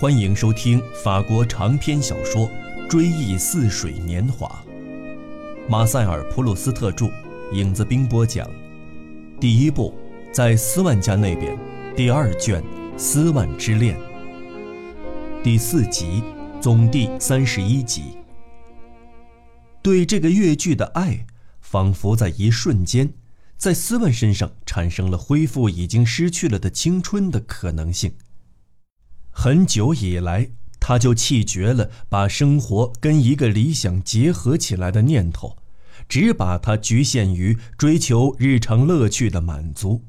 欢迎收听法国长篇小说《追忆似水年华》，马塞尔·普鲁斯特著，影子兵播讲。第一部，在斯万家那边，第二卷《斯万之恋》第四集，总第三十一集。对这个越剧的爱，仿佛在一瞬间，在斯万身上产生了恢复已经失去了的青春的可能性。很久以来，他就弃绝了把生活跟一个理想结合起来的念头，只把它局限于追求日常乐趣的满足。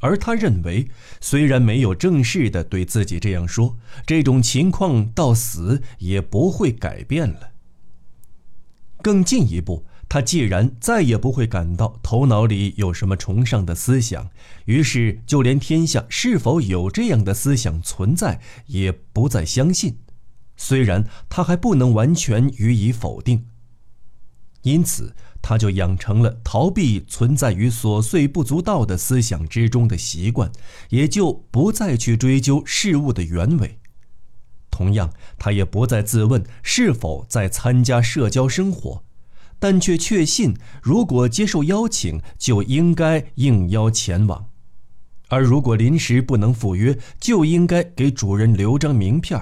而他认为，虽然没有正式的对自己这样说，这种情况到死也不会改变了。更进一步。他既然再也不会感到头脑里有什么崇尚的思想，于是就连天下是否有这样的思想存在也不再相信。虽然他还不能完全予以否定，因此他就养成了逃避存在于琐碎不足道的思想之中的习惯，也就不再去追究事物的原委。同样，他也不再自问是否在参加社交生活。但却确信，如果接受邀请，就应该应邀前往；而如果临时不能赴约，就应该给主人留张名片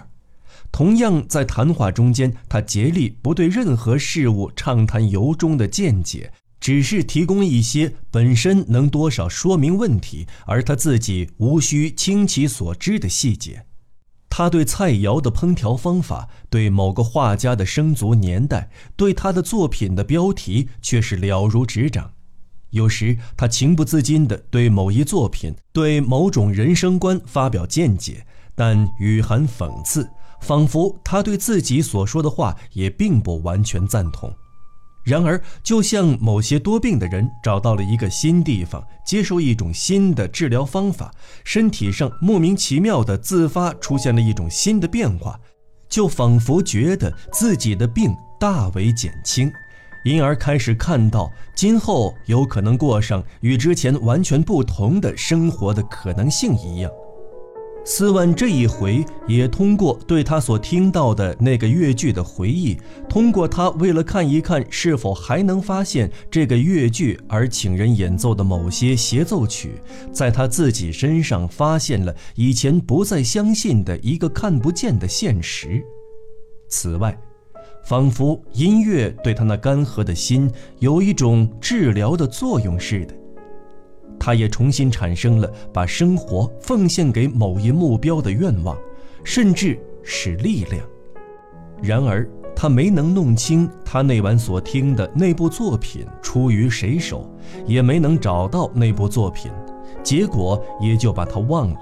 同样，在谈话中间，他竭力不对任何事物畅谈由衷的见解，只是提供一些本身能多少说明问题，而他自己无需倾其所知的细节。他对菜肴的烹调方法，对某个画家的生卒年代，对他的作品的标题，却是了如指掌。有时他情不自禁地对某一作品、对某种人生观发表见解，但语含讽刺，仿佛他对自己所说的话也并不完全赞同。然而，就像某些多病的人找到了一个新地方，接受一种新的治疗方法，身体上莫名其妙的自发出现了一种新的变化，就仿佛觉得自己的病大为减轻，因而开始看到今后有可能过上与之前完全不同的生活的可能性一样。斯万这一回也通过对他所听到的那个越剧的回忆，通过他为了看一看是否还能发现这个越剧而请人演奏的某些协奏曲，在他自己身上发现了以前不再相信的一个看不见的现实。此外，仿佛音乐对他那干涸的心有一种治疗的作用似的。他也重新产生了把生活奉献给某一目标的愿望，甚至是力量。然而，他没能弄清他那晚所听的那部作品出于谁手，也没能找到那部作品，结果也就把他忘了。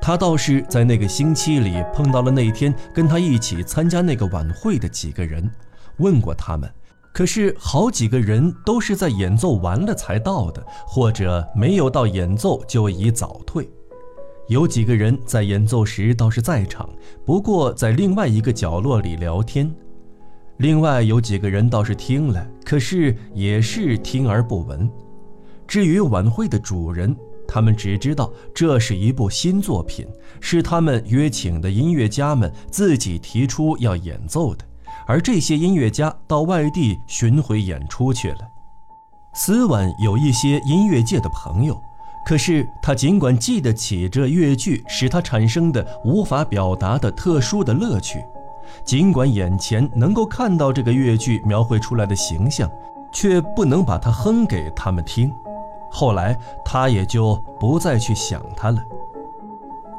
他倒是在那个星期里碰到了那天跟他一起参加那个晚会的几个人，问过他们。可是好几个人都是在演奏完了才到的，或者没有到演奏就已早退。有几个人在演奏时倒是在场，不过在另外一个角落里聊天。另外有几个人倒是听了，可是也是听而不闻。至于晚会的主人，他们只知道这是一部新作品，是他们约请的音乐家们自己提出要演奏的。而这些音乐家到外地巡回演出去了。斯万有一些音乐界的朋友，可是他尽管记得起这乐剧使他产生的无法表达的特殊的乐趣，尽管眼前能够看到这个乐剧描绘出来的形象，却不能把它哼给他们听。后来他也就不再去想它了。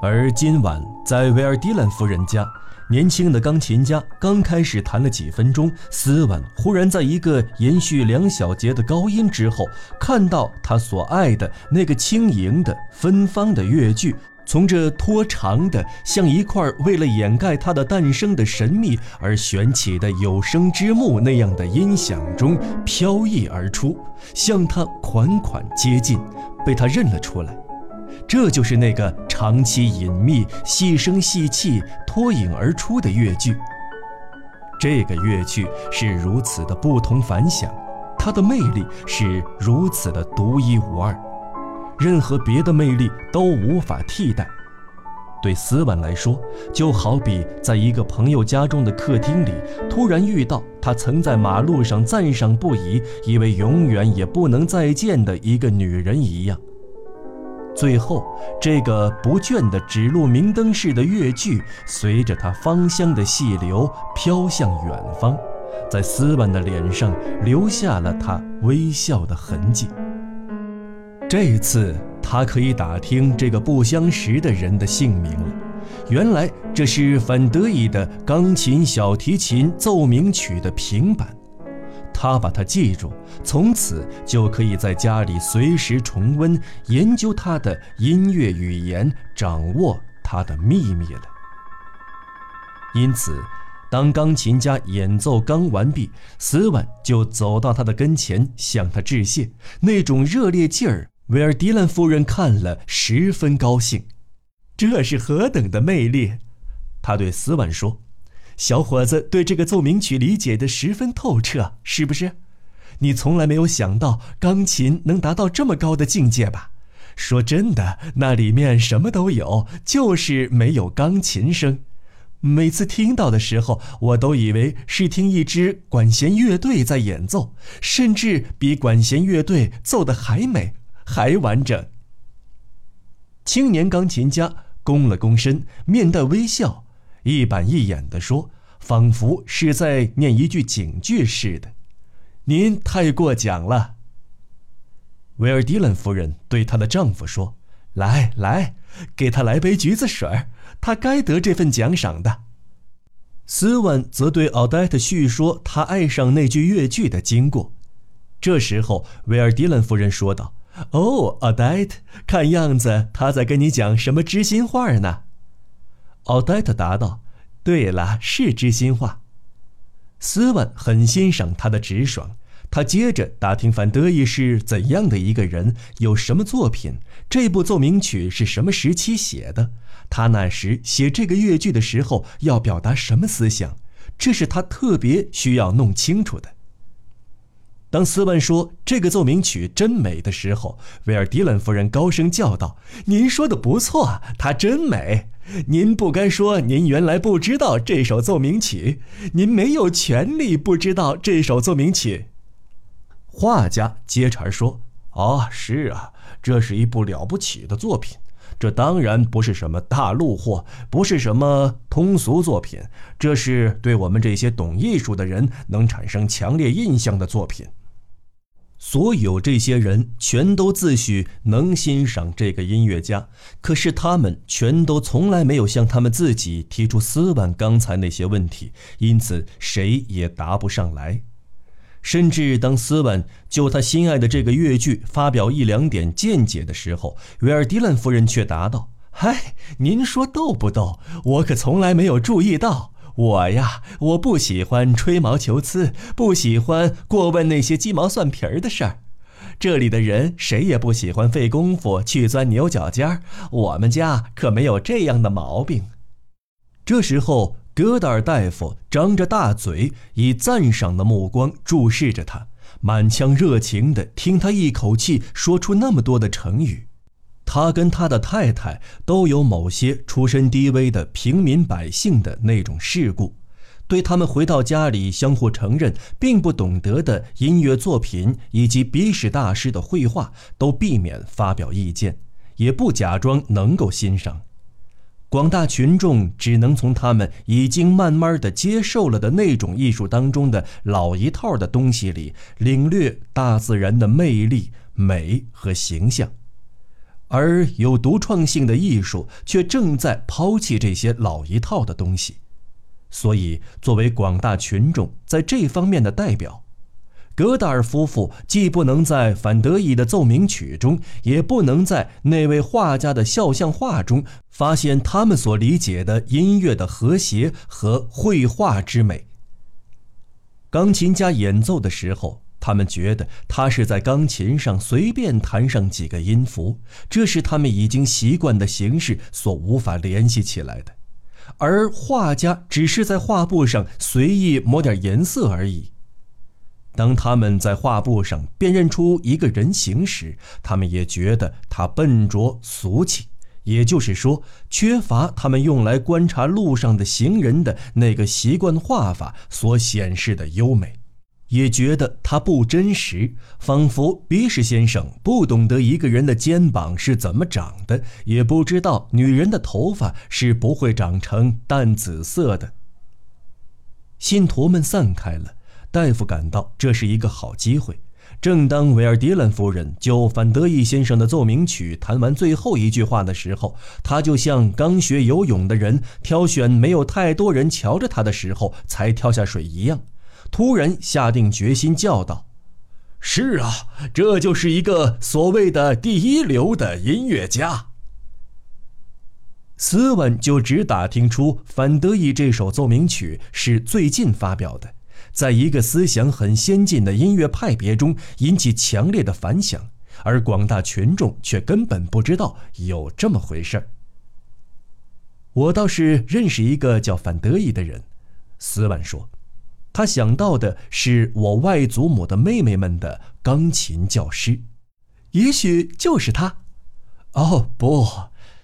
而今晚在维尔迪兰夫人家。年轻的钢琴家刚开始弹了几分钟，斯万忽然在一个延续两小节的高音之后，看到他所爱的那个轻盈的芬芳的乐句，从这拖长的像一块为了掩盖它的诞生的神秘而悬起的有声之幕那样的音响中飘逸而出，向他款款接近，被他认了出来。这就是那个长期隐秘、细声细气、脱颖而出的乐剧。这个乐剧是如此的不同凡响，它的魅力是如此的独一无二，任何别的魅力都无法替代。对斯万来说，就好比在一个朋友家中的客厅里，突然遇到他曾在马路上赞赏不已、以为永远也不能再见的一个女人一样。最后，这个不倦的指路明灯似的乐句，随着它芳香的细流飘向远方，在斯万的脸上留下了他微笑的痕迹。这一次。他可以打听这个不相识的人的姓名了。原来这是范德伊的钢琴小提琴奏鸣曲的平板，他把它记住，从此就可以在家里随时重温、研究他的音乐语言，掌握他的秘密了。因此，当钢琴家演奏刚完毕，斯万就走到他的跟前，向他致谢，那种热烈劲儿。维尔迪兰夫人看了，十分高兴。这是何等的魅力！他对斯万说：“小伙子对这个奏鸣曲理解的十分透彻，是不是？你从来没有想到钢琴能达到这么高的境界吧？说真的，那里面什么都有，就是没有钢琴声。每次听到的时候，我都以为是听一支管弦乐队在演奏，甚至比管弦乐队奏的还美。”还完整。青年钢琴家躬了躬身，面带微笑，一板一眼地说，仿佛是在念一句警句似的：“您太过奖了。”维尔迪兰夫人对她的丈夫说：“来来，给他来杯橘子水他该得这份奖赏的。”斯万则对奥黛特叙说他爱上那句越剧的经过。这时候，维尔迪兰夫人说道。哦，奥黛特，看样子他在跟你讲什么知心话呢？奥黛特答道：“对了，是知心话。”斯万很欣赏他的直爽。他接着打听范德伊是怎样的一个人，有什么作品，这部奏鸣曲是什么时期写的，他那时写这个乐句的时候要表达什么思想，这是他特别需要弄清楚的。当斯万说这个奏鸣曲真美的时候，维尔迪兰夫人高声叫道：“您说的不错，它真美。您不该说您原来不知道这首奏鸣曲，您没有权利不知道这首奏鸣曲。”画家接茬说：“哦，是啊，这是一部了不起的作品。这当然不是什么大陆货，不是什么通俗作品，这是对我们这些懂艺术的人能产生强烈印象的作品。”所有这些人全都自诩能欣赏这个音乐家，可是他们全都从来没有向他们自己提出斯万刚才那些问题，因此谁也答不上来。甚至当斯万就他心爱的这个乐剧发表一两点见解的时候，维尔迪兰夫人却答道：“嗨，您说逗不逗？我可从来没有注意到。”我呀，我不喜欢吹毛求疵，不喜欢过问那些鸡毛蒜皮儿的事儿。这里的人谁也不喜欢费功夫去钻牛角尖儿。我们家可没有这样的毛病。这时候，戈达尔大夫张着大嘴，以赞赏的目光注视着他，满腔热情地听他一口气说出那么多的成语。他跟他的太太都有某些出身低微的平民百姓的那种事故，对他们回到家里相互承认并不懂得的音乐作品以及鼻史大师的绘画，都避免发表意见，也不假装能够欣赏。广大群众只能从他们已经慢慢的接受了的那种艺术当中的老一套的东西里，领略大自然的魅力、美和形象。而有独创性的艺术却正在抛弃这些老一套的东西，所以作为广大群众在这方面的代表，格达尔夫妇既不能在反德意的奏鸣曲中，也不能在那位画家的肖像画中发现他们所理解的音乐的和谐和绘画之美。钢琴家演奏的时候。他们觉得他是在钢琴上随便弹上几个音符，这是他们已经习惯的形式所无法联系起来的，而画家只是在画布上随意抹点颜色而已。当他们在画布上辨认出一个人形时，他们也觉得他笨拙俗气，也就是说，缺乏他们用来观察路上的行人的那个习惯画法所显示的优美。也觉得他不真实，仿佛比什先生不懂得一个人的肩膀是怎么长的，也不知道女人的头发是不会长成淡紫色的。信徒们散开了，大夫感到这是一个好机会。正当维尔迪兰夫人就范德义先生的奏鸣曲弹完最后一句话的时候，他就像刚学游泳的人挑选没有太多人瞧着他的时候才跳下水一样。突然下定决心叫道：“是啊，这就是一个所谓的第一流的音乐家。”斯文就只打听出范德意这首奏鸣曲是最近发表的，在一个思想很先进的音乐派别中引起强烈的反响，而广大群众却根本不知道有这么回事儿。我倒是认识一个叫范德意的人，斯万说。他想到的是我外祖母的妹妹们的钢琴教师，也许就是他。哦，不，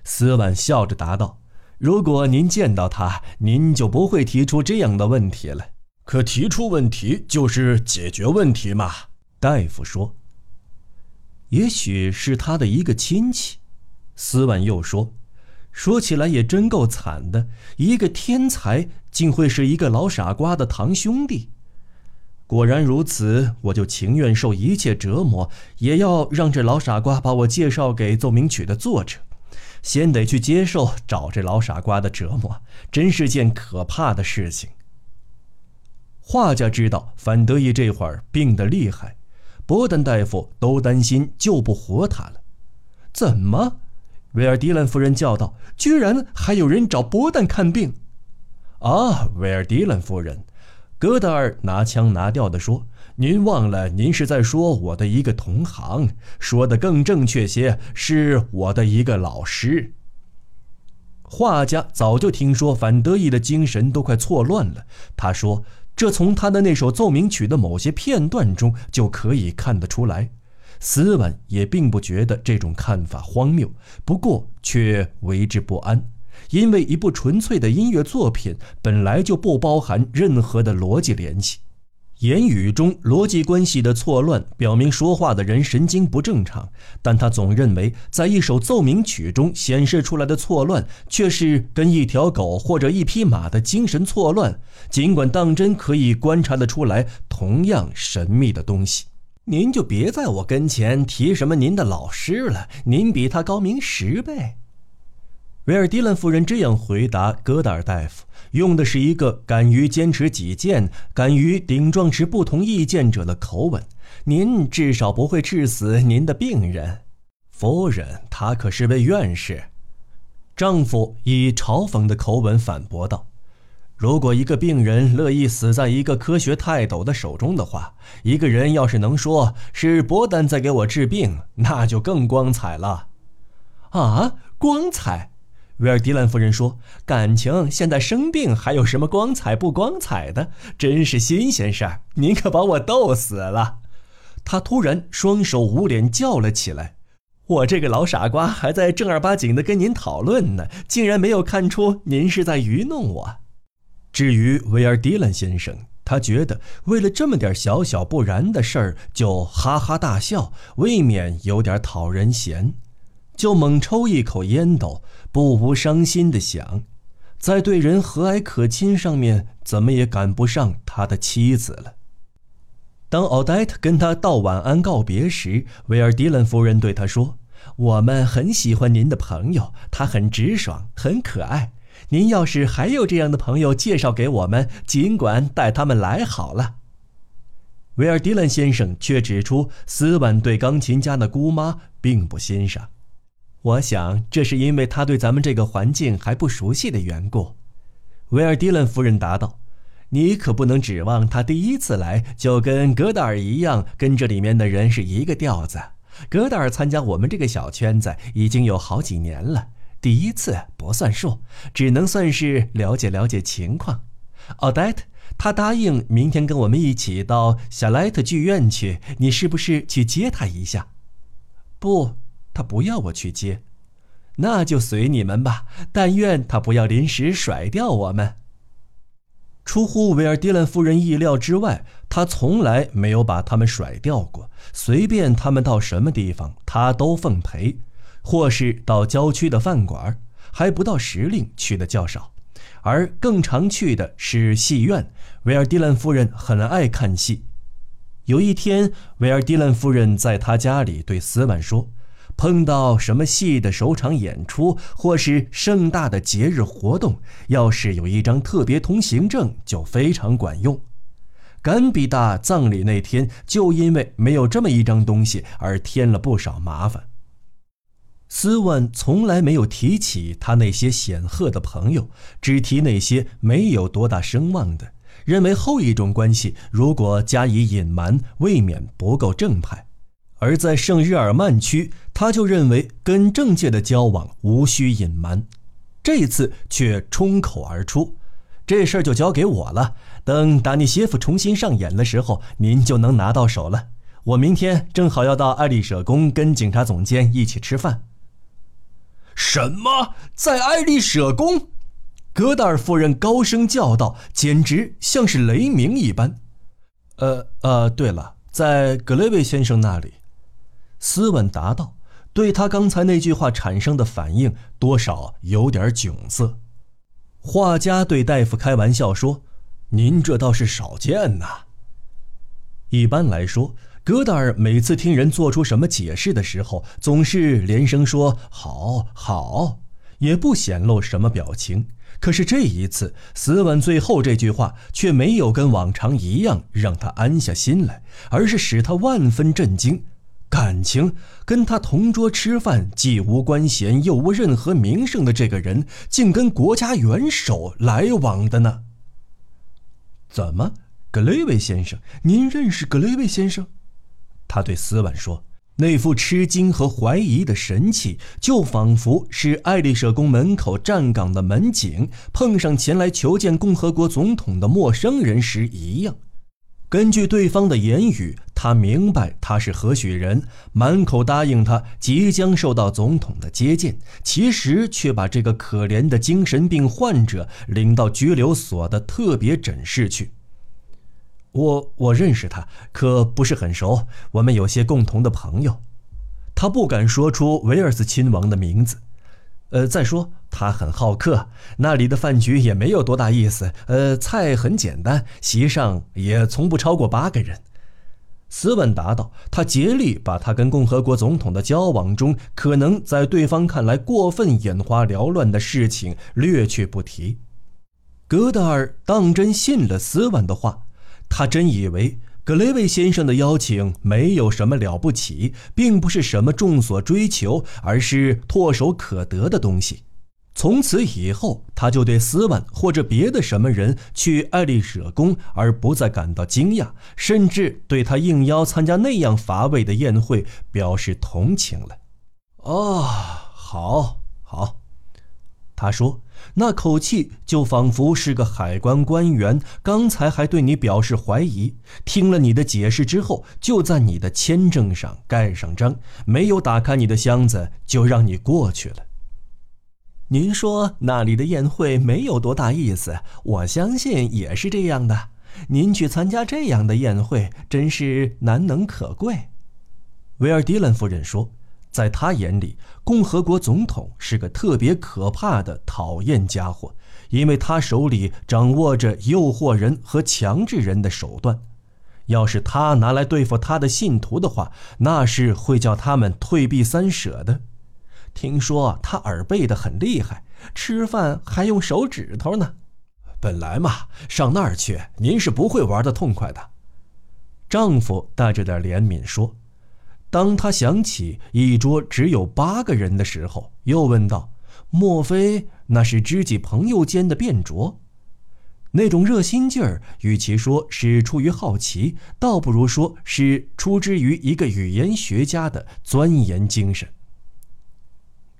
斯万笑着答道：“如果您见到他，您就不会提出这样的问题了。可提出问题就是解决问题嘛。”大夫说：“也许是他的一个亲戚。”斯万又说。说起来也真够惨的，一个天才竟会是一个老傻瓜的堂兄弟。果然如此，我就情愿受一切折磨，也要让这老傻瓜把我介绍给奏鸣曲的作者。先得去接受找这老傻瓜的折磨，真是件可怕的事情。画家知道范德义这会儿病得厉害，伯丹大夫都担心救不活他了。怎么？维尔迪兰夫人叫道：“居然还有人找伯旦看病！”啊，维尔迪兰夫人，戈达尔拿腔拿调地说：“您忘了，您是在说我的一个同行，说的更正确些，是我的一个老师。”画家早就听说范德意的精神都快错乱了。他说：“这从他的那首奏鸣曲的某些片段中就可以看得出来。”斯文也并不觉得这种看法荒谬，不过却为之不安，因为一部纯粹的音乐作品本来就不包含任何的逻辑联系。言语中逻辑关系的错乱，表明说话的人神经不正常。但他总认为，在一首奏鸣曲中显示出来的错乱，却是跟一条狗或者一匹马的精神错乱，尽管当真可以观察得出来同样神秘的东西。您就别在我跟前提什么您的老师了，您比他高明十倍。维尔迪兰夫人这样回答戈达尔大夫，用的是一个敢于坚持己见、敢于顶撞持不同意见者的口吻。您至少不会致死您的病人，夫人，他可是位院士。丈夫以嘲讽的口吻反驳道。如果一个病人乐意死在一个科学泰斗的手中的话，一个人要是能说是伯丹在给我治病，那就更光彩了。啊，光彩！维尔迪兰夫人说：“感情现在生病还有什么光彩不光彩的？真是新鲜事儿！您可把我逗死了。”他突然双手捂脸叫了起来：“我这个老傻瓜还在正儿八经的跟您讨论呢，竟然没有看出您是在愚弄我。”至于维尔迪兰先生，他觉得为了这么点小小不然的事儿就哈哈大笑，未免有点讨人嫌，就猛抽一口烟斗，不无伤心的想，在对人和蔼可亲上面，怎么也赶不上他的妻子了。当奥黛特跟他道晚安告别时，维尔迪兰夫人对他说：“我们很喜欢您的朋友，他很直爽，很可爱。”您要是还有这样的朋友，介绍给我们，尽管带他们来好了。维尔迪兰先生却指出，斯万对钢琴家的姑妈并不欣赏。我想，这是因为他对咱们这个环境还不熟悉的缘故。维尔迪兰夫人答道：“你可不能指望他第一次来就跟戈达尔一样，跟这里面的人是一个调子。戈达尔参加我们这个小圈子已经有好几年了。”第一次不算数，只能算是了解了解情况。奥黛特，他答应明天跟我们一起到小莱特剧院去，你是不是去接他一下？不，他不要我去接。那就随你们吧。但愿他不要临时甩掉我们。出乎维尔迪兰夫人意料之外，他从来没有把他们甩掉过。随便他们到什么地方，他都奉陪，或是到郊区的饭馆，还不到时令去的较少。而更常去的是戏院。维尔迪兰夫人很爱看戏。有一天，维尔迪兰夫人在他家里对斯万说：“碰到什么戏的首场演出，或是盛大的节日活动，要是有一张特别通行证，就非常管用。”甘比大葬礼那天，就因为没有这么一张东西而添了不少麻烦。斯万从来没有提起他那些显赫的朋友，只提那些没有多大声望的。认为后一种关系如果加以隐瞒，未免不够正派；而在圣日耳曼区，他就认为跟政界的交往无需隐瞒。这一次却冲口而出：“这事儿就交给我了。等达尼歇夫重新上演的时候，您就能拿到手了。我明天正好要到爱丽舍宫跟警察总监一起吃饭。”什么，在爱丽舍宫？戈达尔夫人高声叫道，简直像是雷鸣一般。呃呃，对了，在格雷维先生那里，斯文答道，对他刚才那句话产生的反应多少有点窘色。画家对大夫开玩笑说：“您这倒是少见呐。”一般来说，戈达尔每次听人做出什么解释的时候，总是连声说“好，好”，也不显露什么表情。可是这一次，斯文最后这句话却没有跟往常一样让他安下心来，而是使他万分震惊。感情跟他同桌吃饭，既无官衔又无任何名声的这个人，竟跟国家元首来往的呢？怎么，格雷维先生，您认识格雷维先生？他对斯万说。那副吃惊和怀疑的神气，就仿佛是爱丽舍宫门口站岗的门警碰上前来求见共和国总统的陌生人时一样。根据对方的言语，他明白他是何许人，满口答应他即将受到总统的接见，其实却把这个可怜的精神病患者领到拘留所的特别诊室去。我我认识他，可不是很熟。我们有些共同的朋友。他不敢说出维尔斯亲王的名字。呃，再说他很好客，那里的饭局也没有多大意思。呃，菜很简单，席上也从不超过八个人。斯文答道。他竭力把他跟共和国总统的交往中可能在对方看来过分眼花缭乱的事情略去不提。戈德尔当真信了斯文的话。他真以为格雷维先生的邀请没有什么了不起，并不是什么众所追求，而是唾手可得的东西。从此以后，他就对斯万或者别的什么人去爱丽舍宫而不再感到惊讶，甚至对他应邀参加那样乏味的宴会表示同情了。哦，好，好，他说。那口气就仿佛是个海关官员，刚才还对你表示怀疑，听了你的解释之后，就在你的签证上盖上章，没有打开你的箱子，就让你过去了。您说那里的宴会没有多大意思，我相信也是这样的。您去参加这样的宴会，真是难能可贵。”维尔迪兰夫人说。在他眼里，共和国总统是个特别可怕的讨厌家伙，因为他手里掌握着诱惑人和强制人的手段。要是他拿来对付他的信徒的话，那是会叫他们退避三舍的。听说他耳背的很厉害，吃饭还用手指头呢。本来嘛，上那儿去，您是不会玩的痛快的。丈夫带着点怜悯说。当他想起一桌只有八个人的时候，又问道：“莫非那是知己朋友间的变拙？”那种热心劲儿，与其说是出于好奇，倒不如说是出之于一个语言学家的钻研精神。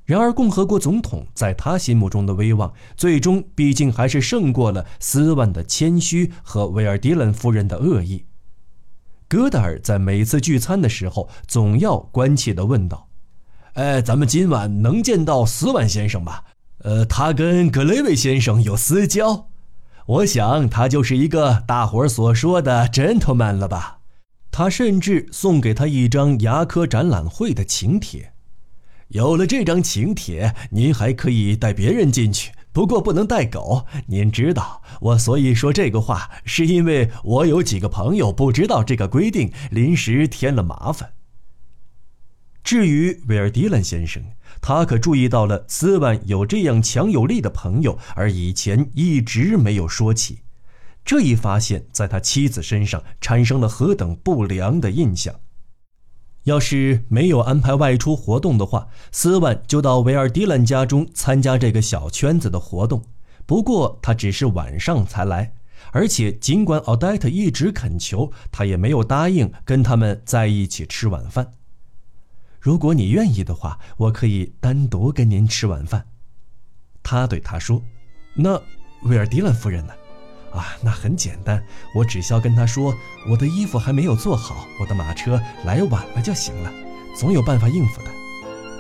然而，共和国总统在他心目中的威望，最终毕竟还是胜过了斯万的谦虚和维尔迪伦夫人的恶意。戈达尔在每次聚餐的时候，总要关切地问道：“哎，咱们今晚能见到斯万先生吗？呃，他跟格雷维先生有私交，我想他就是一个大伙儿所说的 gentleman 了吧。他甚至送给他一张牙科展览会的请帖。有了这张请帖，您还可以带别人进去，不过不能带狗。您知道，我所以说这个话，是因为我有几个朋友不知道这个规定，临时添了麻烦。至于威尔迪兰先生，他可注意到了斯万有这样强有力的朋友，而以前一直没有说起。这一发现，在他妻子身上产生了何等不良的印象。要是没有安排外出活动的话，斯万就到维尔迪兰家中参加这个小圈子的活动。不过他只是晚上才来，而且尽管奥黛特一直恳求，他也没有答应跟他们在一起吃晚饭。如果你愿意的话，我可以单独跟您吃晚饭。他对他说：“那维尔迪兰夫人呢？”啊，那很简单，我只需要跟他说我的衣服还没有做好，我的马车来晚了就行了，总有办法应付的。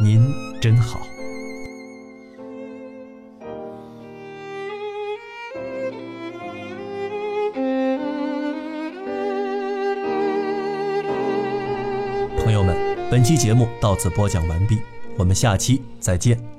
您真好，朋友们，本期节目到此播讲完毕，我们下期再见。